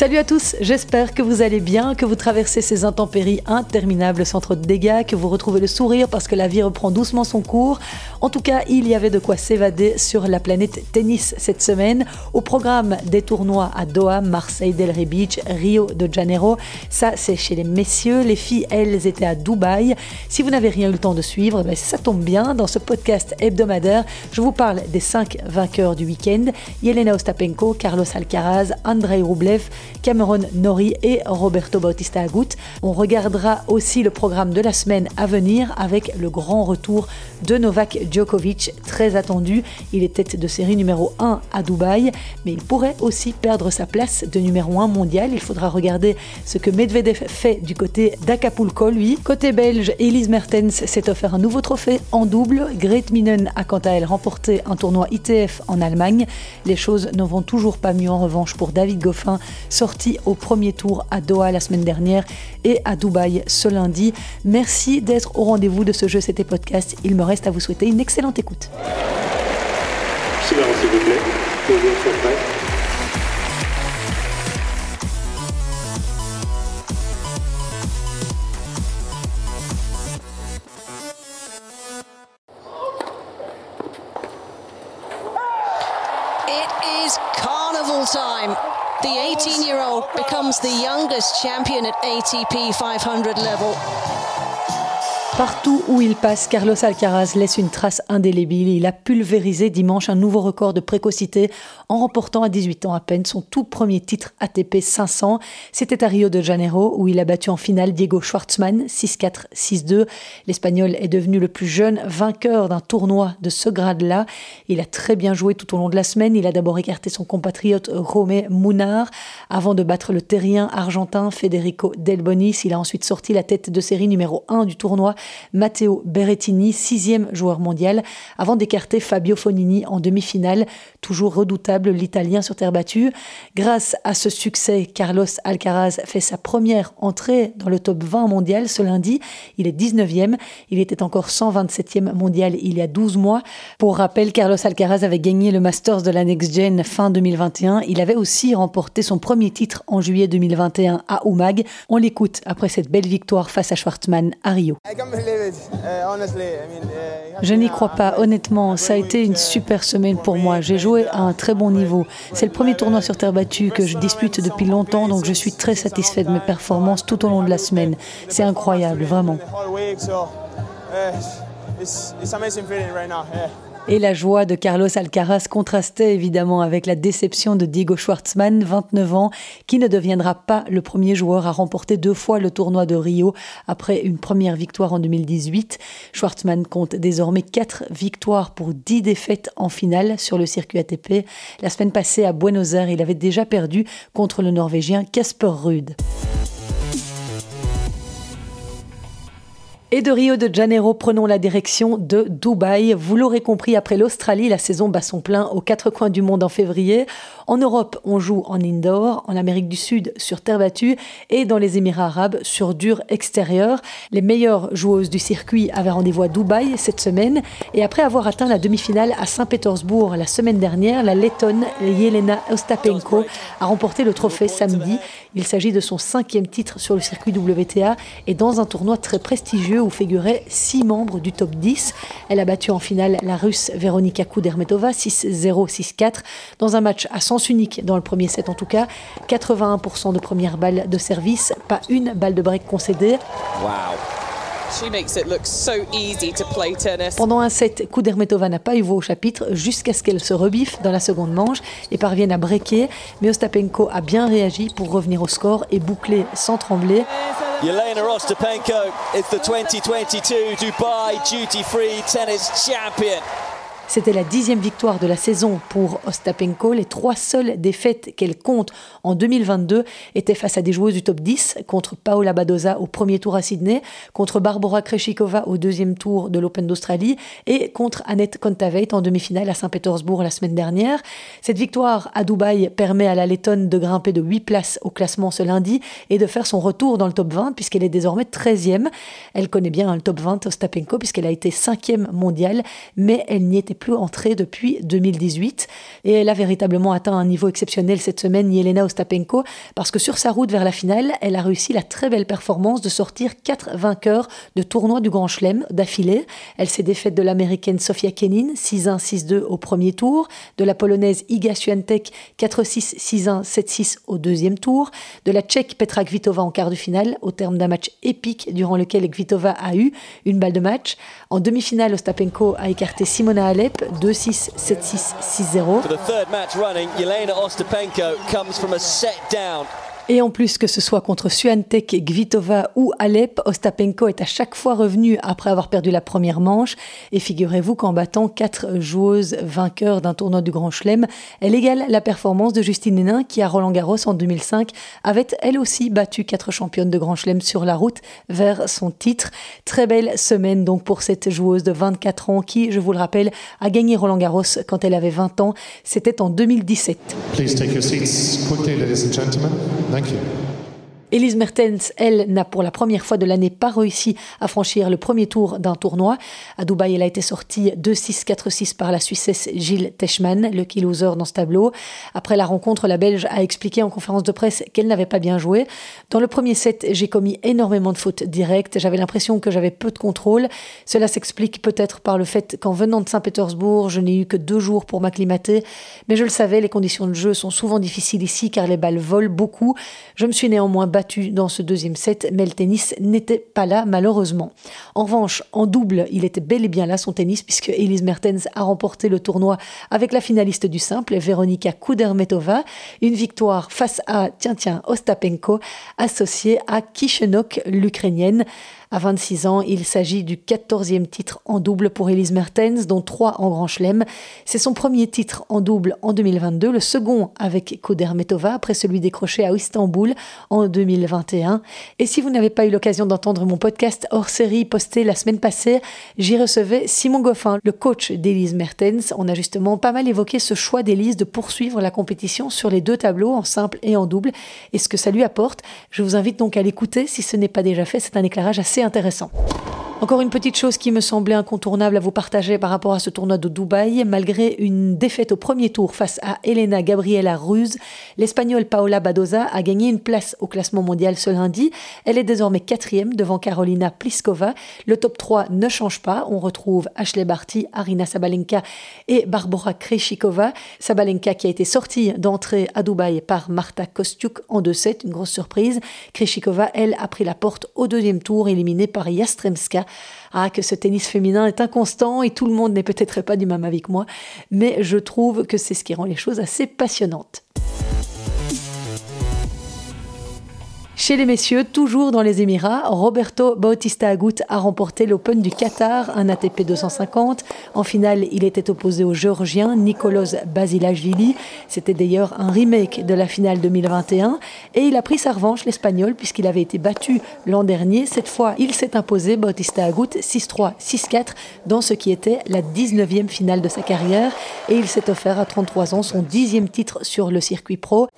Salut à tous, j'espère que vous allez bien, que vous traversez ces intempéries interminables sans trop de dégâts, que vous retrouvez le sourire parce que la vie reprend doucement son cours. En tout cas, il y avait de quoi s'évader sur la planète tennis cette semaine. Au programme des tournois à Doha, Marseille, Delray Beach, Rio de Janeiro. Ça, c'est chez les messieurs. Les filles, elles, étaient à Dubaï. Si vous n'avez rien eu le temps de suivre, ben, ça tombe bien. Dans ce podcast hebdomadaire, je vous parle des cinq vainqueurs du week-end. Yelena Ostapenko, Carlos Alcaraz, Andrei Rublev, Cameron Nori et Roberto Bautista Agut. On regardera aussi le programme de la semaine à venir avec le grand retour de Novak Djokovic, très attendu. Il est tête de série numéro 1 à Dubaï, mais il pourrait aussi perdre sa place de numéro 1 mondial. Il faudra regarder ce que Medvedev fait du côté d'Acapulco, lui. Côté belge, Elise Mertens s'est offert un nouveau trophée en double. Grete Minen a quant à elle remporté un tournoi ITF en Allemagne. Les choses ne vont toujours pas mieux en revanche pour David Goffin, sorti au premier tour à Doha la semaine dernière et à Dubaï ce lundi. Merci d'être au rendez-vous de ce jeu, c'était podcast. Il me reste à vous souhaiter une excellente écoute. Becomes the youngest champion at ATP 500 level. Partout où il passe, Carlos Alcaraz laisse une trace indélébile. Il a pulvérisé dimanche un nouveau record de précocité en remportant à 18 ans à peine son tout premier titre ATP 500. C'était à Rio de Janeiro où il a battu en finale Diego Schwartzmann 6-4, 6-2. L'Espagnol est devenu le plus jeune vainqueur d'un tournoi de ce grade-là. Il a très bien joué tout au long de la semaine. Il a d'abord écarté son compatriote Romé Munar avant de battre le terrien argentin Federico Delbonis. Il a ensuite sorti la tête de série numéro 1 du tournoi Matteo Berrettini, sixième joueur mondial, avant d'écarter Fabio Fonini en demi-finale, toujours redoutable l'Italien sur terre battue. Grâce à ce succès, Carlos Alcaraz fait sa première entrée dans le top 20 mondial ce lundi. Il est 19e, il était encore 127e mondial il y a 12 mois. Pour rappel, Carlos Alcaraz avait gagné le Masters de la Next Gen fin 2021. Il avait aussi remporté son premier titre en juillet 2021 à Umag. On l'écoute après cette belle victoire face à Schwartzmann à Rio. Je n'y crois pas, honnêtement. Ça a été une super semaine pour moi. J'ai joué à un très bon niveau. C'est le premier tournoi sur terre battue que je dispute depuis longtemps, donc je suis très satisfait de mes performances tout au long de la semaine. C'est incroyable, vraiment. Et la joie de Carlos Alcaraz contrastait évidemment avec la déception de Diego Schwartzmann, 29 ans, qui ne deviendra pas le premier joueur à remporter deux fois le tournoi de Rio après une première victoire en 2018. Schwartzmann compte désormais quatre victoires pour dix défaites en finale sur le circuit ATP. La semaine passée à Buenos Aires, il avait déjà perdu contre le Norvégien Casper Ruud. Et de Rio de Janeiro, prenons la direction de Dubaï. Vous l'aurez compris, après l'Australie, la saison bat son plein aux quatre coins du monde en février. En Europe, on joue en indoor, en Amérique du Sud sur terre battue et dans les Émirats arabes sur dur extérieur. Les meilleures joueuses du circuit avaient rendez-vous à Dubaï cette semaine et après avoir atteint la demi-finale à Saint-Pétersbourg la semaine dernière, la Lettonne Yelena Ostapenko a remporté le trophée samedi. Il s'agit de son cinquième titre sur le circuit WTA et dans un tournoi très prestigieux où figuraient six membres du top 10. Elle a battu en finale la russe Veronika Kudermetova 6-0, 6-4 dans un match à sens unique dans le premier set en tout cas. 81% de première balle de service, pas une balle de break concédée. Pendant un set, Kudermetova n'a pas eu voix au chapitre jusqu'à ce qu'elle se rebiffe dans la seconde manche et parvienne à breaker. Mais Ostapenko a bien réagi pour revenir au score et boucler sans trembler. Yelena Ostapenko is the 2022 Dubai Duty Free Tennis Champion. C'était la dixième victoire de la saison pour Ostapenko. Les trois seules défaites qu'elle compte en 2022 étaient face à des joueuses du top 10, contre Paola Badoza au premier tour à Sydney, contre Barbara Krejcikova au deuxième tour de l'Open d'Australie et contre Annette Kontaveit en demi-finale à Saint-Pétersbourg la semaine dernière. Cette victoire à Dubaï permet à la Lettonne de grimper de 8 places au classement ce lundi et de faire son retour dans le top 20 puisqu'elle est désormais 13e. Elle connaît bien le top 20 Ostapenko puisqu'elle a été 5e mondiale, mais elle n'y était plus entrée depuis 2018. Et elle a véritablement atteint un niveau exceptionnel cette semaine, Yelena Ostapenko, parce que sur sa route vers la finale, elle a réussi la très belle performance de sortir quatre vainqueurs de tournois du Grand Chelem d'affilée. Elle s'est défaite de l'américaine Sofia Kenin, 6-1, 6-2 au premier tour, de la polonaise Iga Swiatek, 4-6, 6-1, 7-6 au deuxième tour, de la tchèque Petra Kvitova en quart de finale, au terme d'un match épique durant lequel Kvitova a eu une balle de match. En demi-finale, Ostapenko a écarté Simona Alep, 2-6, 7-6, 6-0. Et en plus, que ce soit contre Suantek, Gvitova ou Alep, Ostapenko est à chaque fois revenu après avoir perdu la première manche. Et figurez-vous qu'en battant quatre joueuses vainqueurs d'un tournoi du Grand Chelem, elle égale la performance de Justine Hénin qui, à Roland Garros en 2005, avait elle aussi battu quatre championnes de Grand Chelem sur la route vers son titre. Très belle semaine donc pour cette joueuse de 24 ans qui, je vous le rappelle, a gagné Roland Garros quand elle avait 20 ans. C'était en 2017. Please take your seats quickly, ladies and gentlemen. Thank you. Elise Mertens, elle, n'a pour la première fois de l'année pas réussi à franchir le premier tour d'un tournoi. À Dubaï, elle a été sortie 2-6, 4-6 par la Suissesse Gilles Teschmann, le key loser dans ce tableau. Après la rencontre, la Belge a expliqué en conférence de presse qu'elle n'avait pas bien joué. Dans le premier set, j'ai commis énormément de fautes directes. J'avais l'impression que j'avais peu de contrôle. Cela s'explique peut-être par le fait qu'en venant de Saint-Pétersbourg, je n'ai eu que deux jours pour m'acclimater. Mais je le savais, les conditions de jeu sont souvent difficiles ici car les balles volent beaucoup. Je me suis néanmoins dans ce deuxième set, mais le tennis n'était pas là malheureusement. En revanche, en double, il était bel et bien là son tennis puisque Elise Mertens a remporté le tournoi avec la finaliste du simple, Veronika Kudermetova, une victoire face à, tiens tiens, Ostapenko, associée à Kishenok, l'Ukrainienne. À 26 ans, il s'agit du 14e titre en double pour Elise Mertens, dont trois en Grand Chelem. C'est son premier titre en double en 2022, le second avec Kodermetova après celui décroché à Istanbul en 2021. Et si vous n'avez pas eu l'occasion d'entendre mon podcast hors série posté la semaine passée, j'y recevais Simon Goffin, le coach d'Elise Mertens. On a justement pas mal évoqué ce choix d'Elise de poursuivre la compétition sur les deux tableaux, en simple et en double, et ce que ça lui apporte. Je vous invite donc à l'écouter si ce n'est pas déjà fait. C'est un éclairage assez intéressant. Encore une petite chose qui me semblait incontournable à vous partager par rapport à ce tournoi de Dubaï. Malgré une défaite au premier tour face à Elena Gabriela Ruz, l'Espagnole Paola Badoza a gagné une place au classement mondial ce lundi. Elle est désormais quatrième devant Carolina Pliskova. Le top 3 ne change pas. On retrouve Ashley Barty, Arina Sabalenka et Barbara Krejcikova. Sabalenka qui a été sortie d'entrée à Dubaï par Marta Kostiuk en 2-7, une grosse surprise. Krejcikova, elle, a pris la porte au deuxième tour, éliminée par Yastremska ah, que ce tennis féminin est inconstant et tout le monde n'est peut-être pas du même que moi, mais je trouve que c'est ce qui rend les choses assez passionnantes. Chez les messieurs, toujours dans les Émirats, Roberto Bautista Agut a remporté l'Open du Qatar, un ATP 250. En finale, il était opposé au Géorgien Nicolas Basilashvili. C'était d'ailleurs un remake de la finale 2021. Et il a pris sa revanche, l'Espagnol, puisqu'il avait été battu l'an dernier. Cette fois, il s'est imposé, Bautista Agut, 6-3, 6-4, dans ce qui était la 19e finale de sa carrière. Et il s'est offert à 33 ans son dixième titre sur le circuit pro.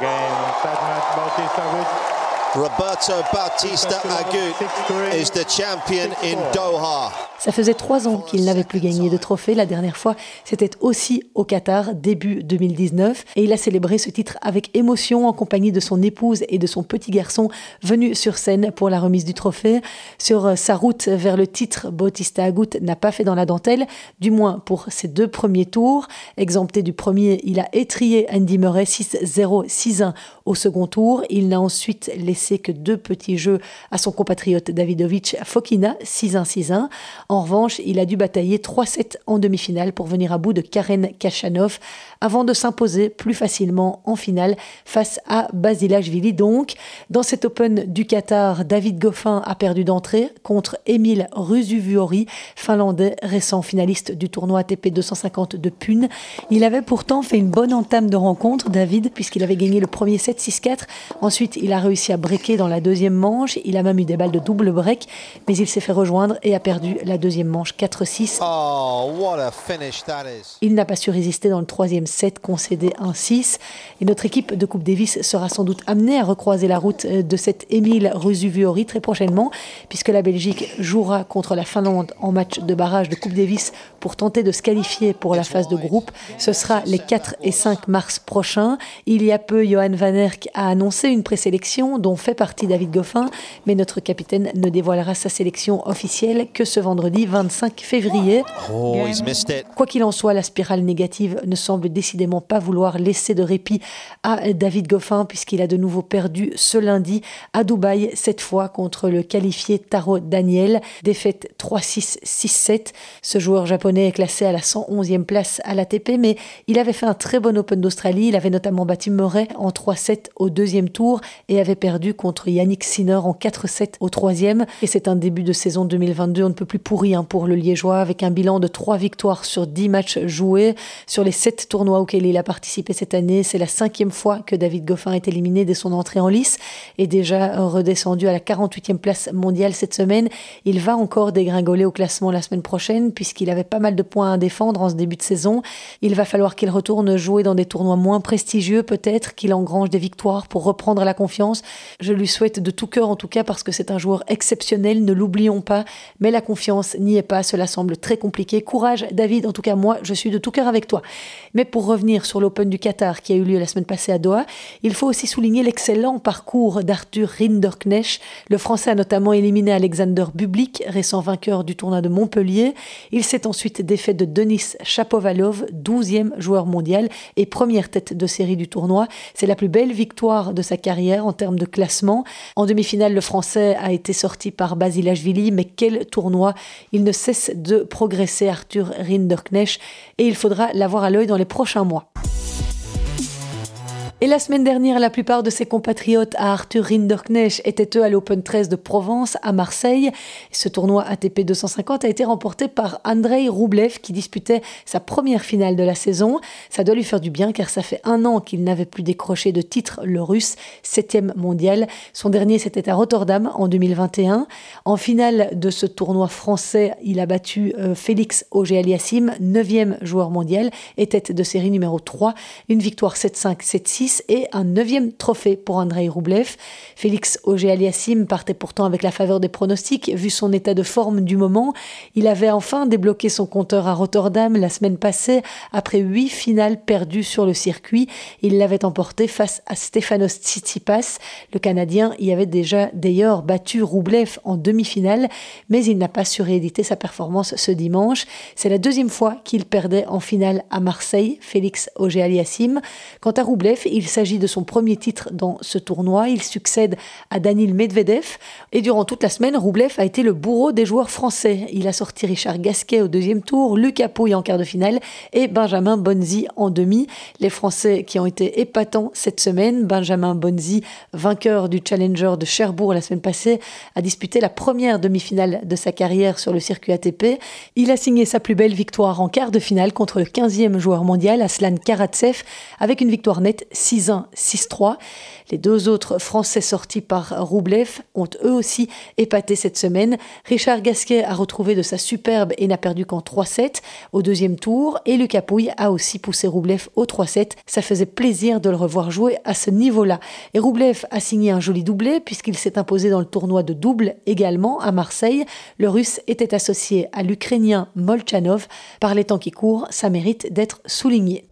game. Sedmet Balkisavic Roberto Bautista Agut is the champion in Doha. Ça faisait trois ans qu'il n'avait plus gagné de trophée. La dernière fois, c'était aussi au Qatar, début 2019. Et il a célébré ce titre avec émotion en compagnie de son épouse et de son petit garçon venus sur scène pour la remise du trophée. Sur sa route vers le titre, Bautista Agut n'a pas fait dans la dentelle, du moins pour ses deux premiers tours. Exempté du premier, il a étrié Andy Murray 6-0, 6-1 au second tour. Il n'a ensuite laissé que deux petits jeux à son compatriote Davidovic Fokina, 6-1, 6-1. En revanche, il a dû batailler 3-7 en demi-finale pour venir à bout de Karen Kachanov avant de s'imposer plus facilement en finale face à Basilashvili. Donc, dans cet Open du Qatar, David Goffin a perdu d'entrée contre Emile Ruzuvuori, finlandais récent finaliste du tournoi ATP 250 de Pune. Il avait pourtant fait une bonne entame de rencontre, David, puisqu'il avait gagné le premier set 6-4. Ensuite, il a réussi à breaké dans la deuxième manche. Il a même eu des balles de double break, mais il s'est fait rejoindre et a perdu la deuxième manche 4-6. Il n'a pas su résister dans le troisième set, concédé 1-6. Et notre équipe de Coupe Davis sera sans doute amenée à recroiser la route de cet Émile Rusuviori très prochainement, puisque la Belgique jouera contre la Finlande en match de barrage de Coupe Davis pour tenter de se qualifier pour la phase de groupe. Ce sera les 4 et 5 mars prochains. Il y a peu, Johan Van Erck a annoncé une présélection dont fait partie David Goffin, mais notre capitaine ne dévoilera sa sélection officielle que ce vendredi 25 février. Oh, Quoi qu'il en soit, la spirale négative ne semble décidément pas vouloir laisser de répit à David Goffin puisqu'il a de nouveau perdu ce lundi à Dubaï, cette fois contre le qualifié Taro Daniel. Défaite 3-6, 6-7. Ce joueur japonais est classé à la 111e place à l'ATP, mais il avait fait un très bon Open d'Australie. Il avait notamment battu Murray en 3-7 au deuxième tour et avait perdu contre Yannick Sinner en 4-7 au troisième. Et c'est un début de saison 2022, on ne peut plus pourri pour le Liégeois, avec un bilan de 3 victoires sur 10 matchs joués. Sur les 7 tournois auxquels il a participé cette année, c'est la cinquième fois que David Goffin est éliminé dès son entrée en lice et déjà redescendu à la 48e place mondiale cette semaine. Il va encore dégringoler au classement la semaine prochaine puisqu'il avait pas mal de points à défendre en ce début de saison. Il va falloir qu'il retourne jouer dans des tournois moins prestigieux peut-être, qu'il engrange des victoires pour reprendre la confiance. Je lui souhaite de tout cœur en tout cas parce que c'est un joueur exceptionnel, ne l'oublions pas, mais la confiance n'y est pas, cela semble très compliqué. Courage David, en tout cas moi je suis de tout cœur avec toi. Mais pour revenir sur l'Open du Qatar qui a eu lieu la semaine passée à Doha, il faut aussi souligner l'excellent parcours d'Arthur Rinderknecht. Le Français a notamment éliminé Alexander Bublik, récent vainqueur du tournoi de Montpellier. Il s'est ensuite défait de Denis Chapovalov, 12e joueur mondial et première tête de série du tournoi. C'est la plus belle victoire de sa carrière en termes de classement. En demi-finale, le Français a été sorti par Basilashvili, mais quel tournoi? Il ne cesse de progresser, Arthur Rinderknecht, et il faudra l'avoir à l'œil dans les prochains mois. Et la semaine dernière, la plupart de ses compatriotes à Arthur Rinderknecht étaient eux à l'Open 13 de Provence, à Marseille. Ce tournoi ATP 250 a été remporté par Andrei Roublev qui disputait sa première finale de la saison. Ça doit lui faire du bien car ça fait un an qu'il n'avait plus décroché de titre, le russe, septième mondial. Son dernier, c'était à Rotterdam en 2021. En finale de ce tournoi français, il a battu euh, Félix Auger-Aliassime, neuvième joueur mondial et tête de série numéro 3. Une victoire 7-5, 7-6 et un neuvième trophée pour Andrei Roublev. Félix Auger-Aliassime partait pourtant avec la faveur des pronostics, vu son état de forme du moment. Il avait enfin débloqué son compteur à Rotterdam la semaine passée, après huit finales perdues sur le circuit. Il l'avait emporté face à Stefanos Tsitsipas. Le Canadien y avait déjà d'ailleurs battu Roublev en demi-finale, mais il n'a pas su rééditer sa performance ce dimanche. C'est la deuxième fois qu'il perdait en finale à Marseille, Félix Auger-Aliassime. Quant à Roublev, il s'agit de son premier titre dans ce tournoi. Il succède à Danil Medvedev. Et durant toute la semaine, Roublev a été le bourreau des joueurs français. Il a sorti Richard Gasquet au deuxième tour, Lucas Pouille en quart de finale et Benjamin Bonzi en demi. Les Français qui ont été épatants cette semaine. Benjamin Bonzi, vainqueur du Challenger de Cherbourg la semaine passée, a disputé la première demi-finale de sa carrière sur le circuit ATP. Il a signé sa plus belle victoire en quart de finale contre le 15e joueur mondial, Aslan Karatsev, avec une victoire nette 6-1, 6-3. Les deux autres Français sortis par Roublev ont eux aussi épaté cette semaine. Richard Gasquet a retrouvé de sa superbe et n'a perdu qu'en 3-7 au deuxième tour. Et Lucas Pouille a aussi poussé Roublev au 3-7. Ça faisait plaisir de le revoir jouer à ce niveau-là. Et Roublev a signé un joli doublé puisqu'il s'est imposé dans le tournoi de double également à Marseille. Le russe était associé à l'Ukrainien Molchanov. Par les temps qui courent, ça mérite d'être souligné.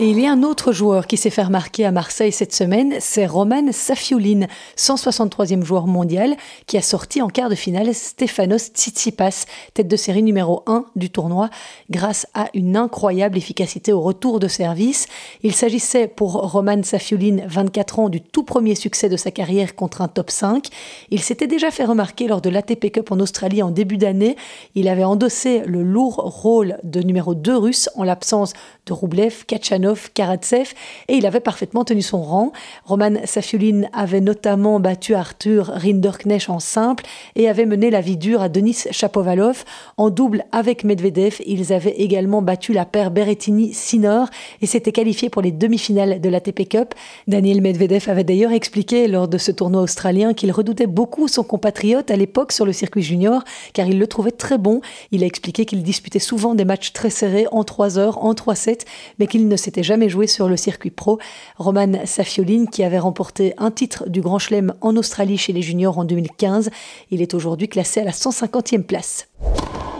Et il y a un autre joueur qui s'est fait remarquer à Marseille cette semaine, c'est Roman Safiulin, 163e joueur mondial, qui a sorti en quart de finale Stefanos Tsitsipas, tête de série numéro 1 du tournoi, grâce à une incroyable efficacité au retour de service. Il s'agissait pour Roman Safiulin, 24 ans, du tout premier succès de sa carrière contre un top 5. Il s'était déjà fait remarquer lors de l'ATP Cup en Australie en début d'année. Il avait endossé le lourd rôle de numéro 2 russe en l'absence de Roublev, Kachanov Romanov, Karatsev et il avait parfaitement tenu son rang. Roman Safiulin avait notamment battu Arthur Rinderknecht en simple et avait mené la vie dure à Denis Chapovalov. En double avec Medvedev, ils avaient également battu la paire Berrettini-Sinor et s'étaient qualifiés pour les demi-finales de l'ATP Cup. Daniel Medvedev avait d'ailleurs expliqué lors de ce tournoi australien qu'il redoutait beaucoup son compatriote à l'époque sur le circuit junior car il le trouvait très bon. Il a expliqué qu'il disputait souvent des matchs très serrés en 3 heures, en 3 sets, mais qu'il ne s'était jamais joué sur le circuit pro. Roman Safiolin, qui avait remporté un titre du Grand Chelem en Australie chez les juniors en 2015, il est aujourd'hui classé à la 150e place.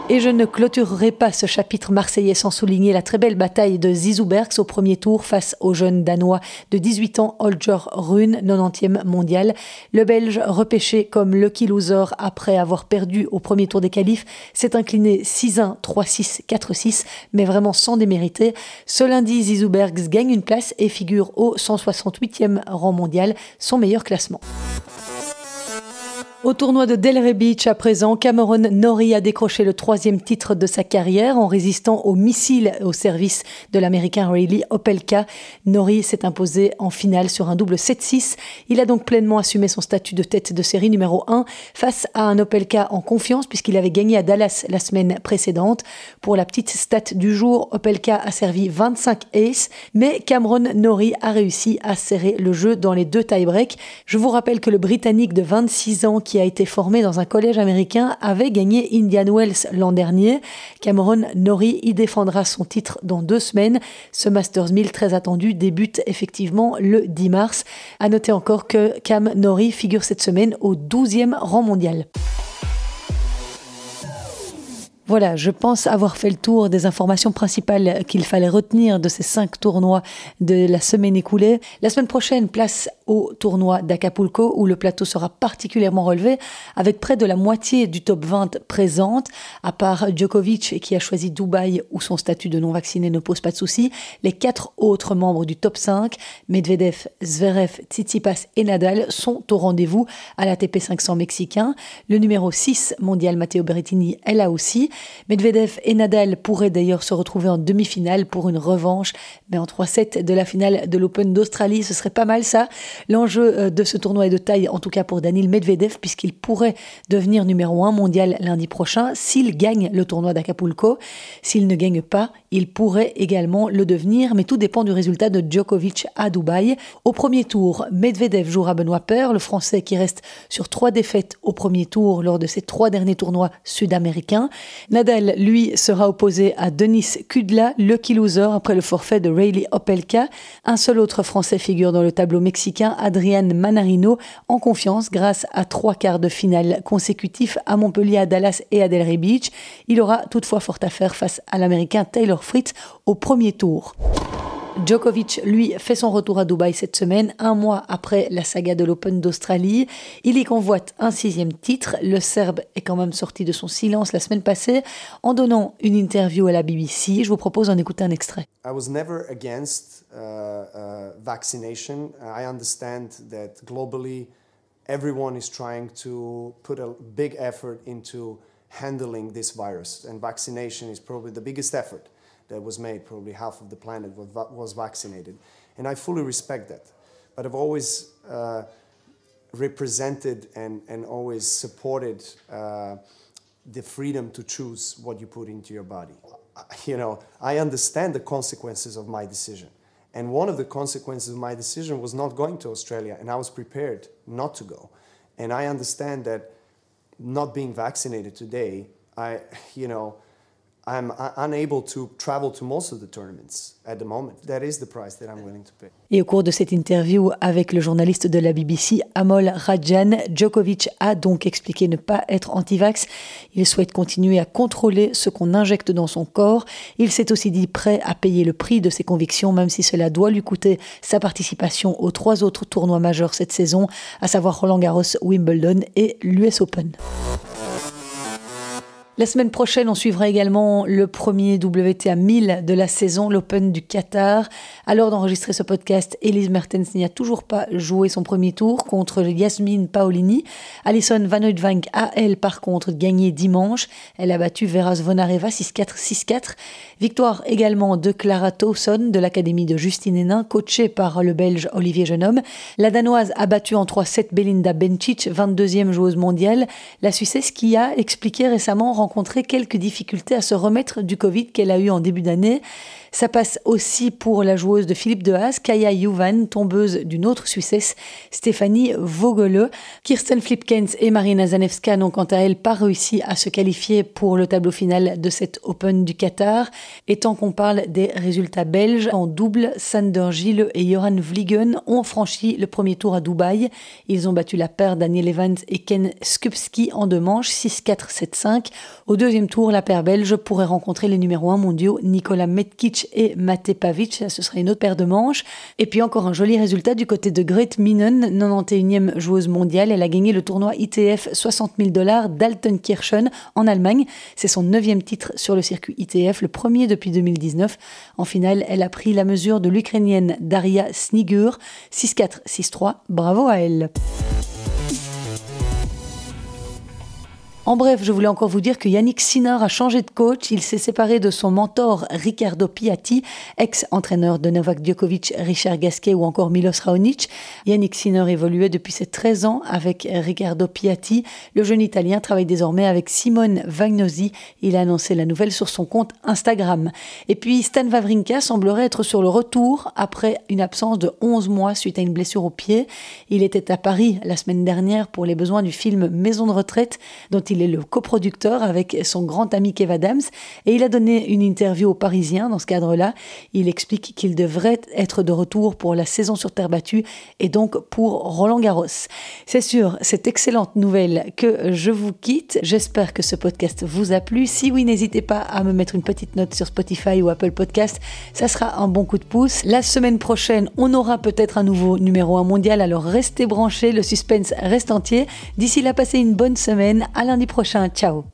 Et je ne clôturerai pas ce chapitre marseillais sans souligner la très belle bataille de Zizou Bergs au premier tour face au jeune Danois de 18 ans Holger Rune, 90e mondial. Le Belge, repêché comme lucky loser après avoir perdu au premier tour des qualifs, s'est incliné 6-1, 3-6, 4-6, mais vraiment sans démériter. Ce lundi, Zizou Bergs gagne une place et figure au 168e rang mondial, son meilleur classement. Au tournoi de Delray Beach, à présent, Cameron Norrie a décroché le troisième titre de sa carrière en résistant au missile au service de l'américain Rayleigh Opelka. Norrie s'est imposé en finale sur un double 7-6. Il a donc pleinement assumé son statut de tête de série numéro 1 face à un Opelka en confiance puisqu'il avait gagné à Dallas la semaine précédente. Pour la petite stat du jour, Opelka a servi 25 aces, mais Cameron Norrie a réussi à serrer le jeu dans les deux tie-breaks. Je vous rappelle que le Britannique de 26 ans qui a été formé dans un collège américain, avait gagné Indian Wells l'an dernier. Cameron Norrie y défendra son titre dans deux semaines. Ce Masters 1000 très attendu débute effectivement le 10 mars. À noter encore que Cam Norrie figure cette semaine au 12e rang mondial. Voilà, je pense avoir fait le tour des informations principales qu'il fallait retenir de ces cinq tournois de la semaine écoulée. La semaine prochaine, place au tournoi d'Acapulco où le plateau sera particulièrement relevé avec près de la moitié du top 20 présente, à part Djokovic qui a choisi Dubaï où son statut de non vacciné ne pose pas de souci. Les quatre autres membres du top 5, Medvedev, Zverev, Tsitsipas et Nadal sont au rendez-vous à l'ATP 500 mexicain. Le numéro 6 mondial Matteo Berrettini est là aussi. Medvedev et Nadal pourraient d'ailleurs se retrouver en demi-finale pour une revanche, mais en 3-7 de la finale de l'Open d'Australie, ce serait pas mal ça. L'enjeu euh, de ce tournoi est de taille, en tout cas pour Daniel Medvedev, puisqu'il pourrait devenir numéro 1 mondial lundi prochain s'il gagne le tournoi d'Acapulco. S'il ne gagne pas, il pourrait également le devenir, mais tout dépend du résultat de Djokovic à Dubaï. Au premier tour, Medvedev jouera Benoît Paire, le Français qui reste sur trois défaites au premier tour lors de ses trois derniers tournois sud-américains. Nadal, lui, sera opposé à Denis Kudla, lucky loser après le forfait de Rayleigh Opelka. Un seul autre Français figure dans le tableau mexicain, Adrian Manarino, en confiance grâce à trois quarts de finale consécutifs à Montpellier, à Dallas et à Delray Beach. Il aura toutefois fort à faire face à l'Américain Taylor Fritz au premier tour. Djokovic, lui, fait son retour à Dubaï cette semaine, un mois après la saga de l'Open d'Australie. Il y convoite un sixième titre. Le Serbe est quand même sorti de son silence la semaine passée en donnant une interview à la BBC. Je vous propose d'en écouter un extrait. I was never against uh, uh, vaccination. I understand that globally everyone is trying to put a big effort into handling this virus, and vaccination is probably the biggest effort. That was made. Probably half of the planet was vaccinated. And I fully respect that. But I've always uh, represented and, and always supported uh, the freedom to choose what you put into your body. You know, I understand the consequences of my decision. And one of the consequences of my decision was not going to Australia, and I was prepared not to go. And I understand that not being vaccinated today, I, you know, Et au cours de cette interview avec le journaliste de la BBC, Amol Rajan, Djokovic a donc expliqué ne pas être anti-vax. Il souhaite continuer à contrôler ce qu'on injecte dans son corps. Il s'est aussi dit prêt à payer le prix de ses convictions, même si cela doit lui coûter sa participation aux trois autres tournois majeurs cette saison, à savoir Roland Garros, Wimbledon et l'US Open. La semaine prochaine, on suivra également le premier WTA 1000 de la saison, l'Open du Qatar. À l'heure d'enregistrer ce podcast, Elise Mertens n'y a toujours pas joué son premier tour contre Yasmine Paolini. Alison Van Oudvank a, elle, par contre, gagné dimanche. Elle a battu Vera Zvonareva 6-4, 6-4. Victoire également de Clara Towson de l'Académie de Justine Hénin, coachée par le Belge Olivier Genome. La Danoise a battu en 3-7 Belinda Bencic, 22e joueuse mondiale. La Suissesse qui a expliqué récemment rencontrer quelques difficultés à se remettre du Covid qu'elle a eu en début d'année. Ça passe aussi pour la joueuse de Philippe de Haas, Kaya Juvan, tombeuse d'une autre Suissesse, Stéphanie Vogele. Kirsten Flipkens et Marina Zanevska n'ont quant à elles pas réussi à se qualifier pour le tableau final de cette Open du Qatar. Et tant qu'on parle des résultats belges, en double, Sander Gilles et Joran Vliegen ont franchi le premier tour à Dubaï. Ils ont battu la paire Daniel Evans et Ken Skupski en deux manches, 6-4, 7-5. Au deuxième tour, la paire belge pourrait rencontrer les numéros 1 mondiaux Nicolas Metkic et Mate Pavic. Ce serait une autre paire de manches. Et puis encore un joli résultat du côté de Grete Minen, 91e joueuse mondiale. Elle a gagné le tournoi ITF 60 000 dollars d'Altenkirchen en Allemagne. C'est son neuvième titre sur le circuit ITF, le premier depuis 2019. En finale, elle a pris la mesure de l'Ukrainienne Daria Snigur, 6-4, 6-3. Bravo à elle. En bref, je voulais encore vous dire que Yannick Sinner a changé de coach. Il s'est séparé de son mentor Riccardo Piatti, ex-entraîneur de Novak Djokovic, Richard Gasquet ou encore Milos Raonic. Yannick Sinner évoluait depuis ses 13 ans avec Riccardo Piatti. Le jeune Italien travaille désormais avec Simone Vagnosi. Il a annoncé la nouvelle sur son compte Instagram. Et puis Stan Wawrinka semblerait être sur le retour après une absence de 11 mois suite à une blessure au pied. Il était à Paris la semaine dernière pour les besoins du film Maison de retraite dont il il est le coproducteur avec son grand ami Kev Adams et il a donné une interview aux Parisiens dans ce cadre-là. Il explique qu'il devrait être de retour pour la saison sur terre battue et donc pour Roland Garros. C'est sûr, cette excellente nouvelle que je vous quitte. J'espère que ce podcast vous a plu. Si oui, n'hésitez pas à me mettre une petite note sur Spotify ou Apple Podcast. Ça sera un bon coup de pouce. La semaine prochaine, on aura peut-être un nouveau numéro 1 mondial, alors restez branchés, le suspense reste entier. D'ici là, passez une bonne semaine. À lundi prochain. Ciao